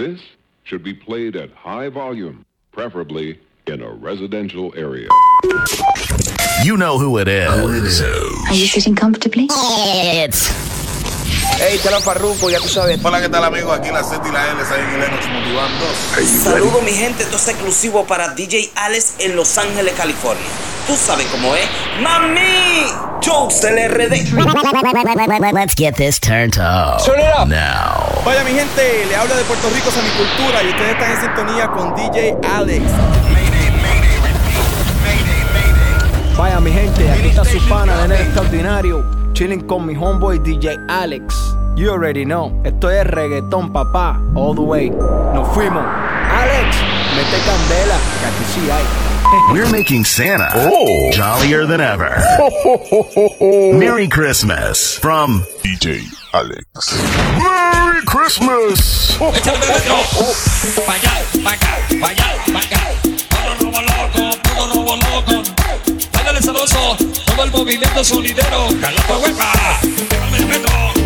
This should be played at high volume, preferably in a residential area. You know who it is. Are you sitting comfortably? It's Hey, te lo farruco, ya tú sabes. Hola, ¿qué tal amigos? Aquí la Z y la L, saben en Lennox motivando. Saludo mi gente, esto es exclusivo para DJ Alex en Los Ángeles, California. Tú sabes cómo es. ¡Mami! Jokes del RD. let's get this turned up. Turn it up. Now. Vaya mi gente, le habla de Puerto Rico a mi cultura y ustedes están en sintonía con DJ Alex. Vaya mi gente, aquí está su pana de extraordinario, chilling con mi homeboy DJ Alex. You already know, esto es reggaetón papá, all the way. Nos fuimos. Alex, mete candela, que aquí sí hay. We're making Santa jollier than ever. Merry Christmas from DJ Alex. Merry Christmas! Sabroso, todo el movimiento sonidero, calapa huepa, meto.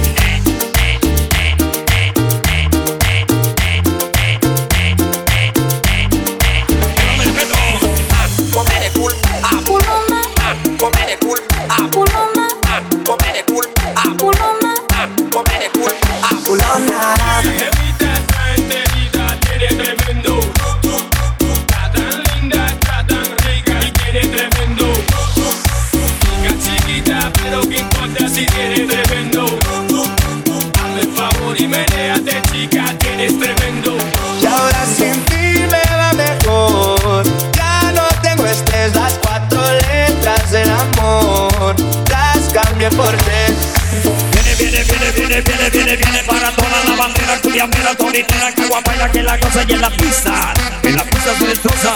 Favor y menéate, chica, tienes tremendo. Y ahora sin ti me va mejor. Ya no tengo estrés, las cuatro letras del amor. Las cambié por tres. Viene, viene, viene, viene, viene, viene, viene para toda la bandera, cuya mera tonitera, que guapaila que la cosa y en la pista. En la pista se destroza.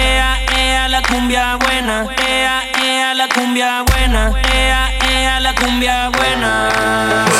Ea, ea, la cumbia buena. Ea, ea, la cumbia buena. Ea, ea, la cumbia buena. Tú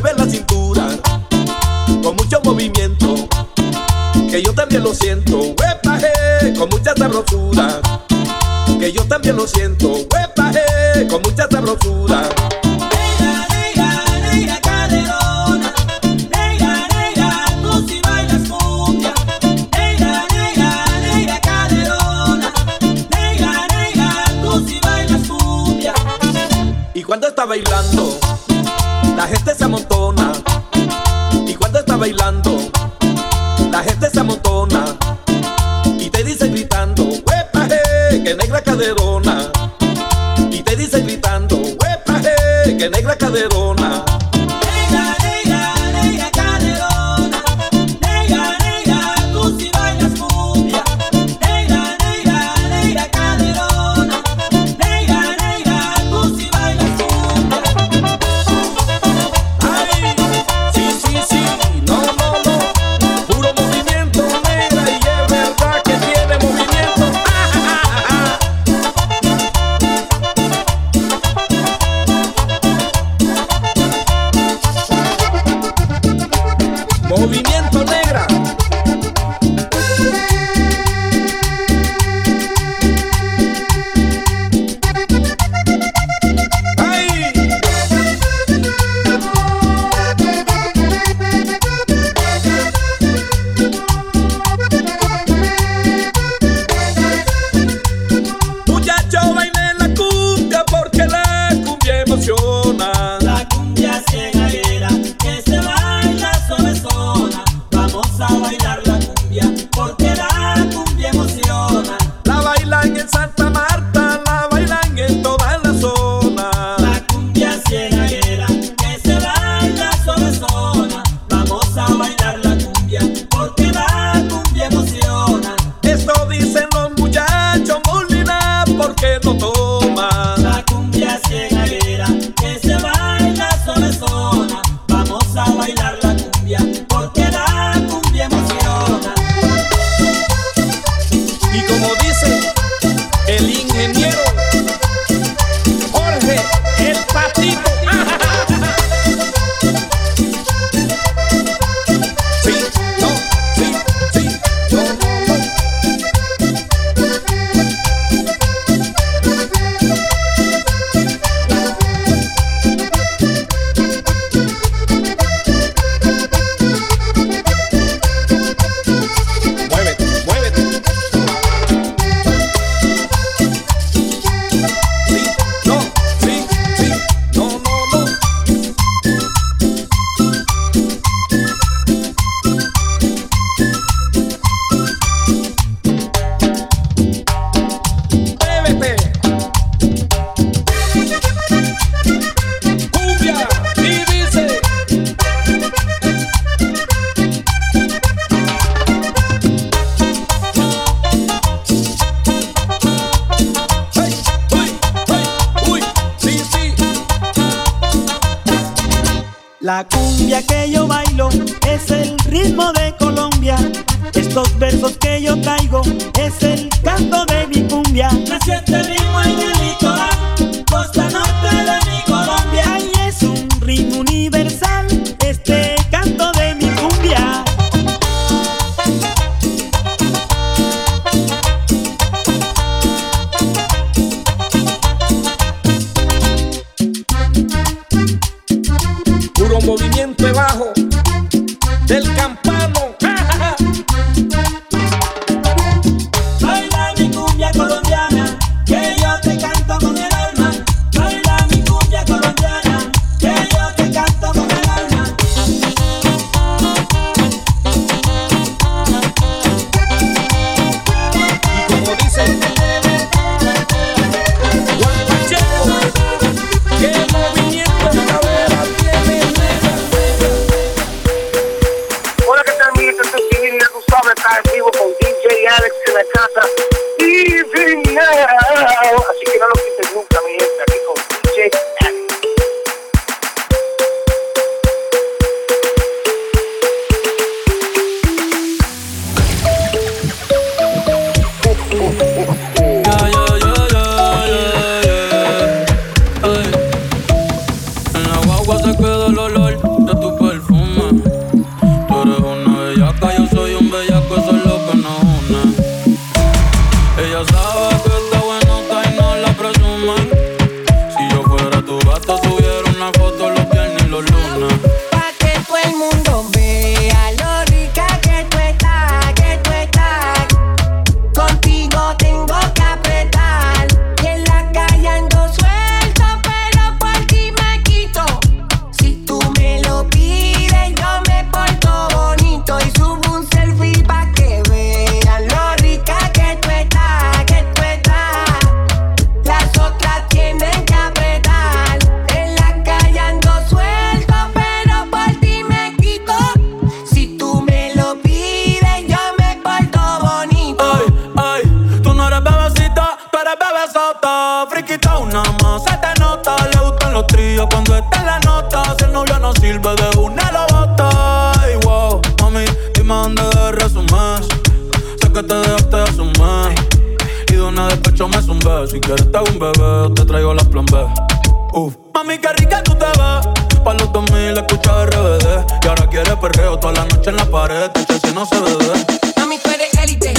mueve la cintura con mucho movimiento, que yo también lo siento, huepaje, con mucha sabrosura, que yo también lo siento, huepaje, con mucha sabrosura. La cumbia que yo bailo es el ritmo de Colombia. Estos versos que yo traigo es el canto de mi cumbia. Nació este ritmo en el litoral. Dios da cuando está la nota. Si el novio no sirve de una lo bota. Ay, wow, mami, dime dónde de resumen. Sé que te dejaste de asumir. Y de una despecho me zumbé. Si quieres te hago un bebé, te traigo las plan B. Uf. Mami, qué rica tú te ves. Pa' los 2000 escucha RBD. Y ahora quiere perreo toda la noche en la pared. Dice si no se bebe. Mami, tú eres élite,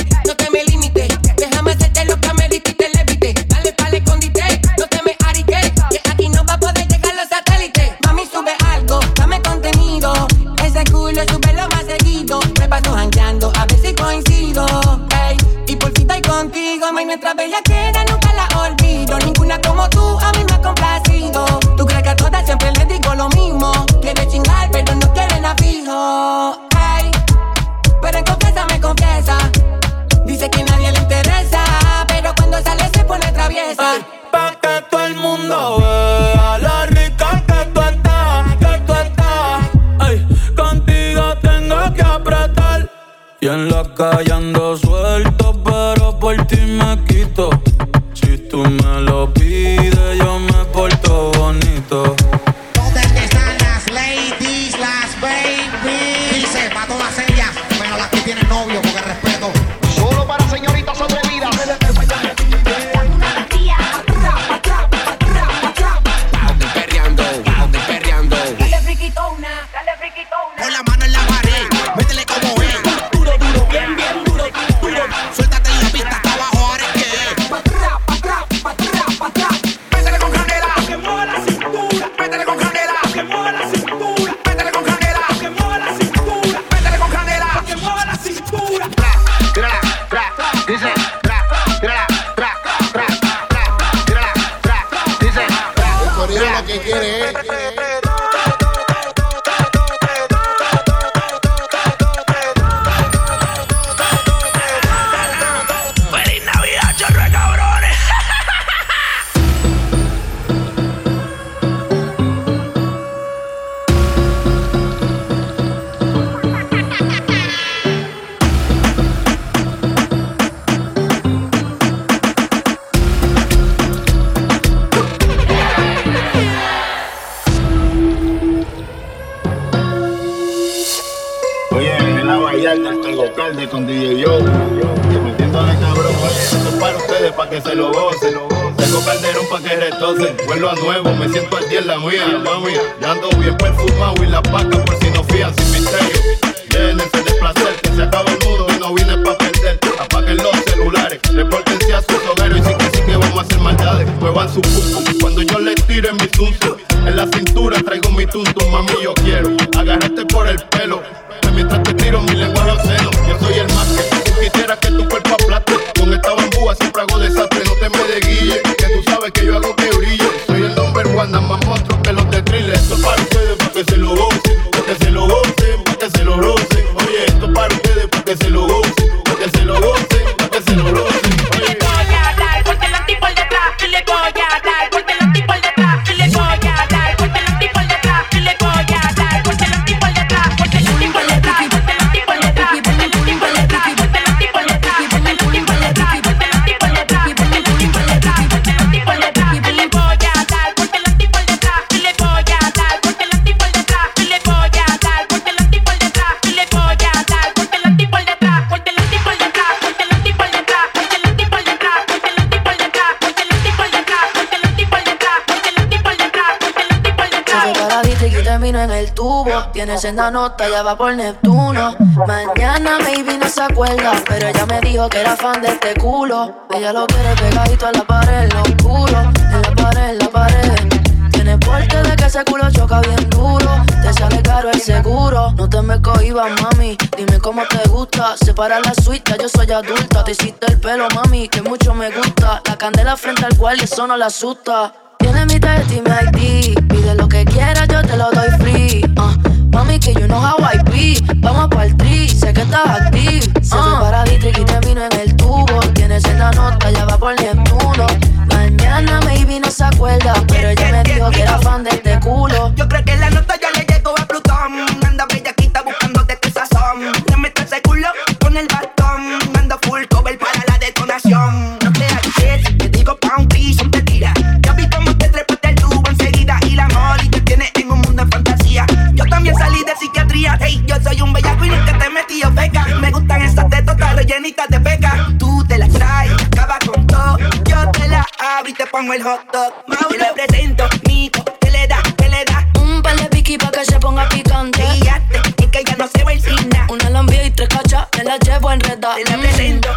nuestra bella queda, nunca la olvido. Ninguna como tú a mí me ha complacido. Tú crees que a todas siempre les digo lo mismo. Quiere chingar, pero no quieren a fijo. Ey, pero en confianza me confiesa. Dice que nadie le interesa, pero cuando sale se pone traviesa. Pa' que todo el mundo vea la rica que tú estás, que tú estás. Ay, contigo tengo que apretar. Y en la calle ando suelto, por ti me quito. La Vallarta estoy alcalde con Yo. Y metiéndole cabrón, oye, esto es para ustedes, para que se lo gocen. Tengo calderón para que retocen. Vuelvo a nuevo, me siento al día en la mía, mami. Ya ando bien perfumado y la paca por si no fían sin misterio. Llénense de placer, que se acaba el mundo y no vine pa' perder. Apaguen los celulares, repórtense a sus hogueros y sí que sí que vamos a hacer maldades. Muevan su pum cuando yo les tire mi tuntum. En la cintura traigo mi tuntum, mami, yo quiero agarrarte por el pelo. Mientras te tiro mi lengua a los senos, yo soy el más que Tiene senda nota, ya va por Neptuno. Mañana maybe no se acuerda, pero ella me dijo que era fan de este culo. Ella lo quiere pegadito a la pared, lo oscuro. En la pared, en la pared. Tiene porte de que ese culo choca bien duro. Te sale caro el seguro. No te me cohibas, mami. Dime cómo te gusta. Separa la suite, yo soy adulta. Te hiciste el pelo, mami, que mucho me gusta. La candela frente al cual eso no la asusta. Tiene mi tarjeta y mi ID. Pide lo que quieras, yo te lo doy free. ah. Mami, que you know how I be. Vamos pa'l tri, sé que estás active. Se fue paradita y termino en el tubo. Tienes en la nota, ya va por Neptuno. Mañana maybe no se acuerda, pero ella me dijo que era fan de este culo. Yo creo que la nota ya de psiquiatría. Hey, yo soy un bellaco y nunca te metí yo peca. Me gustan esas tetotas rellenitas de peca. Tú te las traes, acaba con todo. Yo te la abro y te pongo el hot dog. Mauro. le presento, Nico, ¿qué le da? ¿Qué le da? Un par de piqui pa' que se ponga picante. Fíjate, es que ya no se va el cine. Una lambia y tres cachas, me la llevo enredada. Te la presento,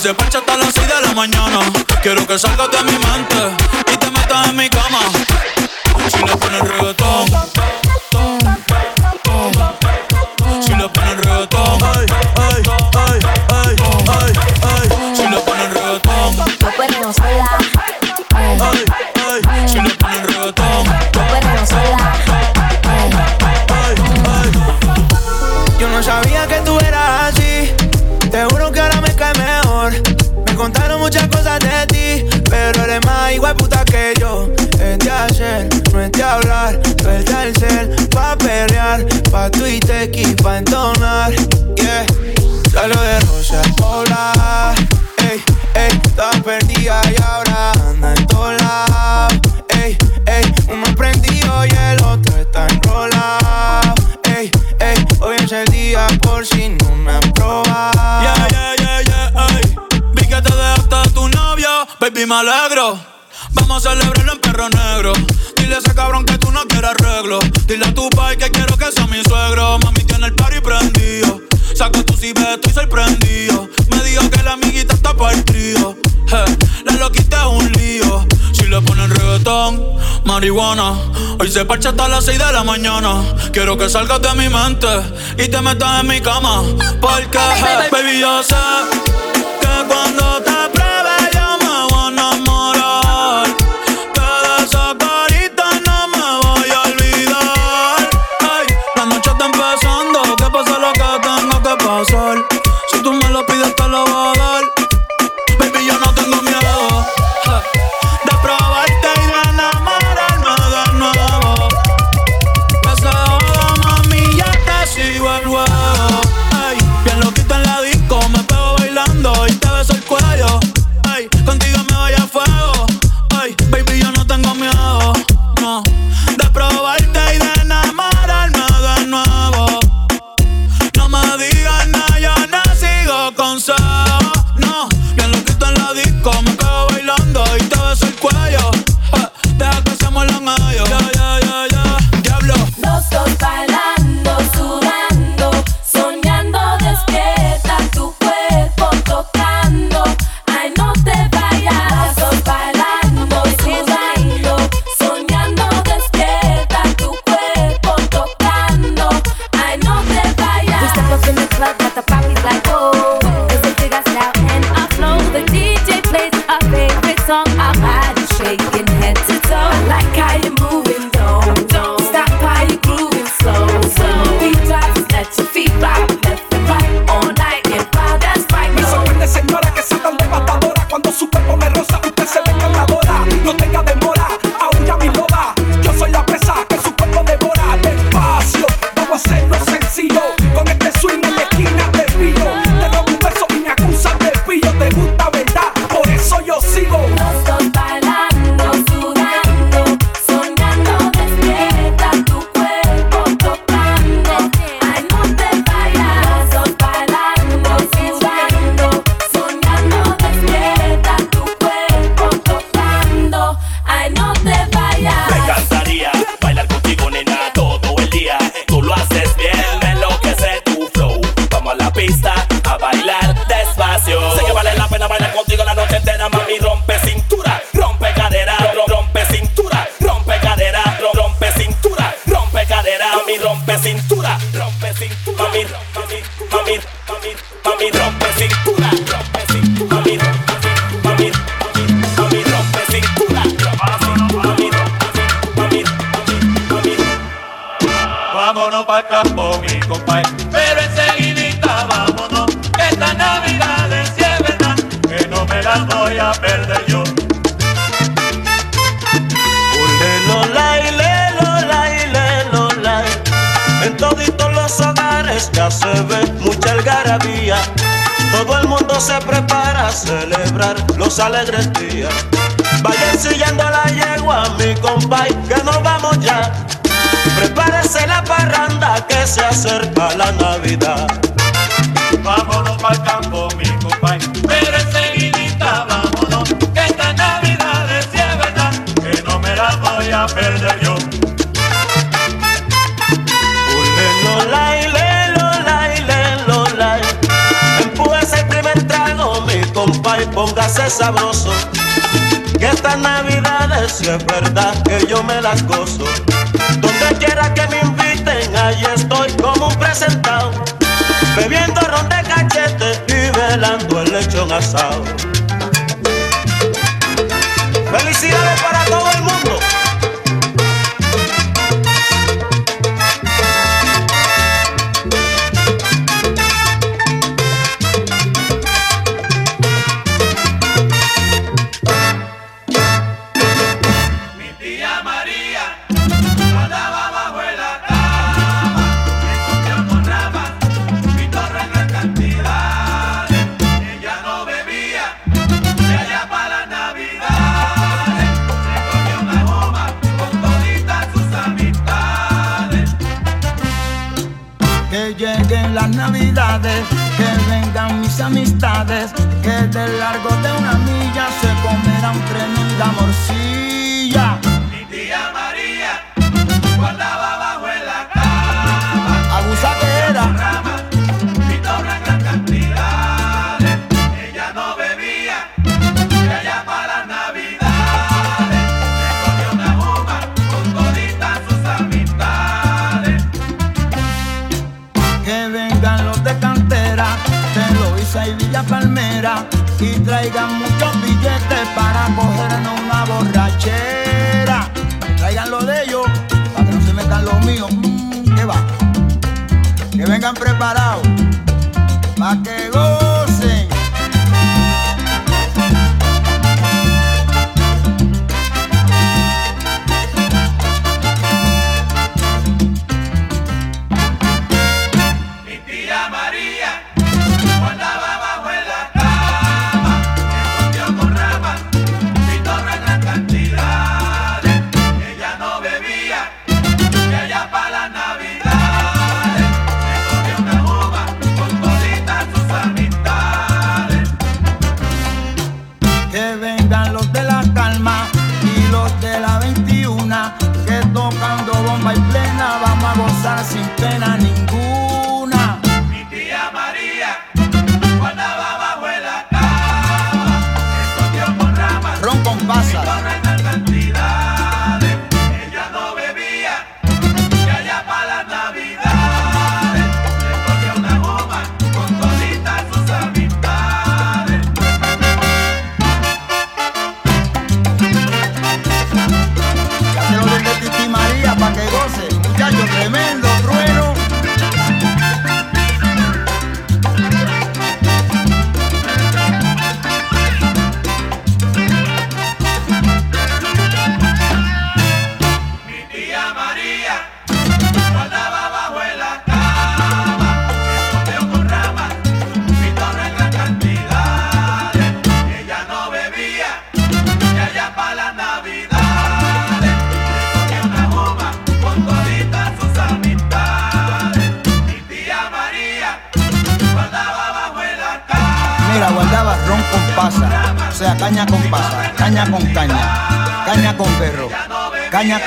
se parcha hasta las 6 de la mañana. Quiero que salgas de mi mente y te metas en mi cama. Si le pones reggaetón, si le pones reggaetón, ay, ay, ay, ay, ay, ay. Si le pones reggaetón, Yo perreo sola. ay, ay. Si le pones reggaetón, Yo perreo sola. Yo no sabía que tú eras así. Te juro que ahora me contaron muchas cosas de ti, pero eres más igual puta que yo. Es de hacer, no es hablar. Suelta el cel pa' perrear, pa' Twitter y pa' entonar. Yeah, salió de Rosa Hola. Ey, ey, estaba perdida y ahora anda en todos. Ey, ey, uno prendido y el otro está enrolado. Ey, ey, hoy es el día por si no me han probado. Yeah, yeah, yeah, yeah, novio, baby, me alegro. Vamos a celebrarlo en perro negro. Dile a ese cabrón que tú no quieres arreglo. Dile a tu pai que quiero que sea mi suegro. Mami tiene el party prendido. Saca tu cibe, estoy sorprendido. Me dijo que la amiguita está partido. Eh, la loquita es un lío. Si le ponen reggaetón, marihuana. Hoy se parcha hasta las 6 de la mañana. Quiero que salgas de mi mente y te metas en mi cama. Porque, eh, baby, yo sé que cuando te los alegres días. Vayan sillando la yegua, mi compay, que nos vamos ya. Prepárese la parranda que se acerca la Navidad. Vámonos pa'l campo, mi compay. Pero enseguidita vámonos, que esta Navidad es verdad, que no me la voy a perder yo. Póngase sabroso. Que estas navidades, si es verdad que yo me las gozo. Donde quiera que me inviten, ahí estoy como un presentado. Bebiendo ron de cachete y velando el lechón asado. Felicidades para todo el mundo. Navidades, que vengan mis amistades, que de largo de una milla se comerán tremenda morcilla. Y Palmera, y traigan muchos billetes para cogernos una borrachera. Traigan lo de ellos, para que no se metan los míos. Mm, ¿Qué va? Que vengan preparados, para que.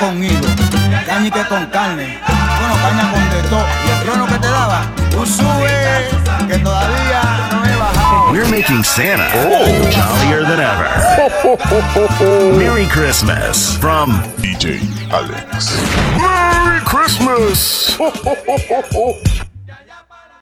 Con hilo, caña y que con carne, bueno, caña con de todo. Y el trono que te daba, tú sube, que todavía no he bajado. We're making Santa jollier than ever. Merry Christmas from DJ Alex. Merry Christmas!